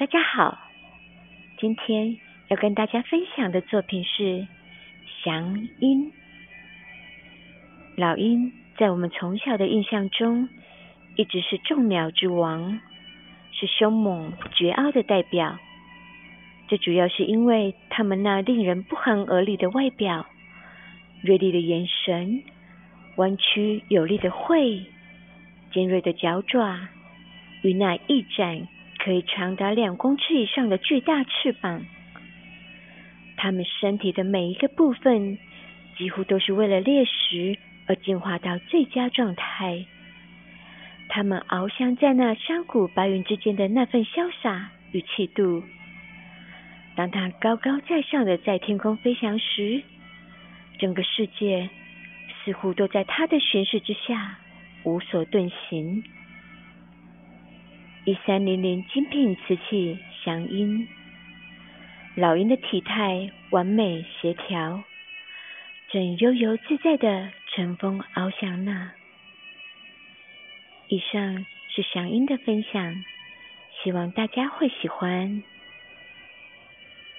大家好，今天要跟大家分享的作品是祥鹰。老鹰在我们从小的印象中，一直是众鸟之王，是凶猛绝傲的代表。这主要是因为它们那令人不寒而栗的外表、锐利的眼神、弯曲有力的喙、尖锐的脚爪与那一展可以长达两公尺以上的巨大翅膀。它们身体的每一个部分，几乎都是为了猎食而进化到最佳状态。它们翱翔在那山谷白云之间的那份潇洒与气度。当它高高在上的在天空飞翔时，整个世界似乎都在它的巡视之下无所遁形。一三零零精品瓷器祥鹰，老鹰的体态完美协调，正悠游自在的乘风翱翔呢。以上是祥鹰的分享，希望大家会喜欢。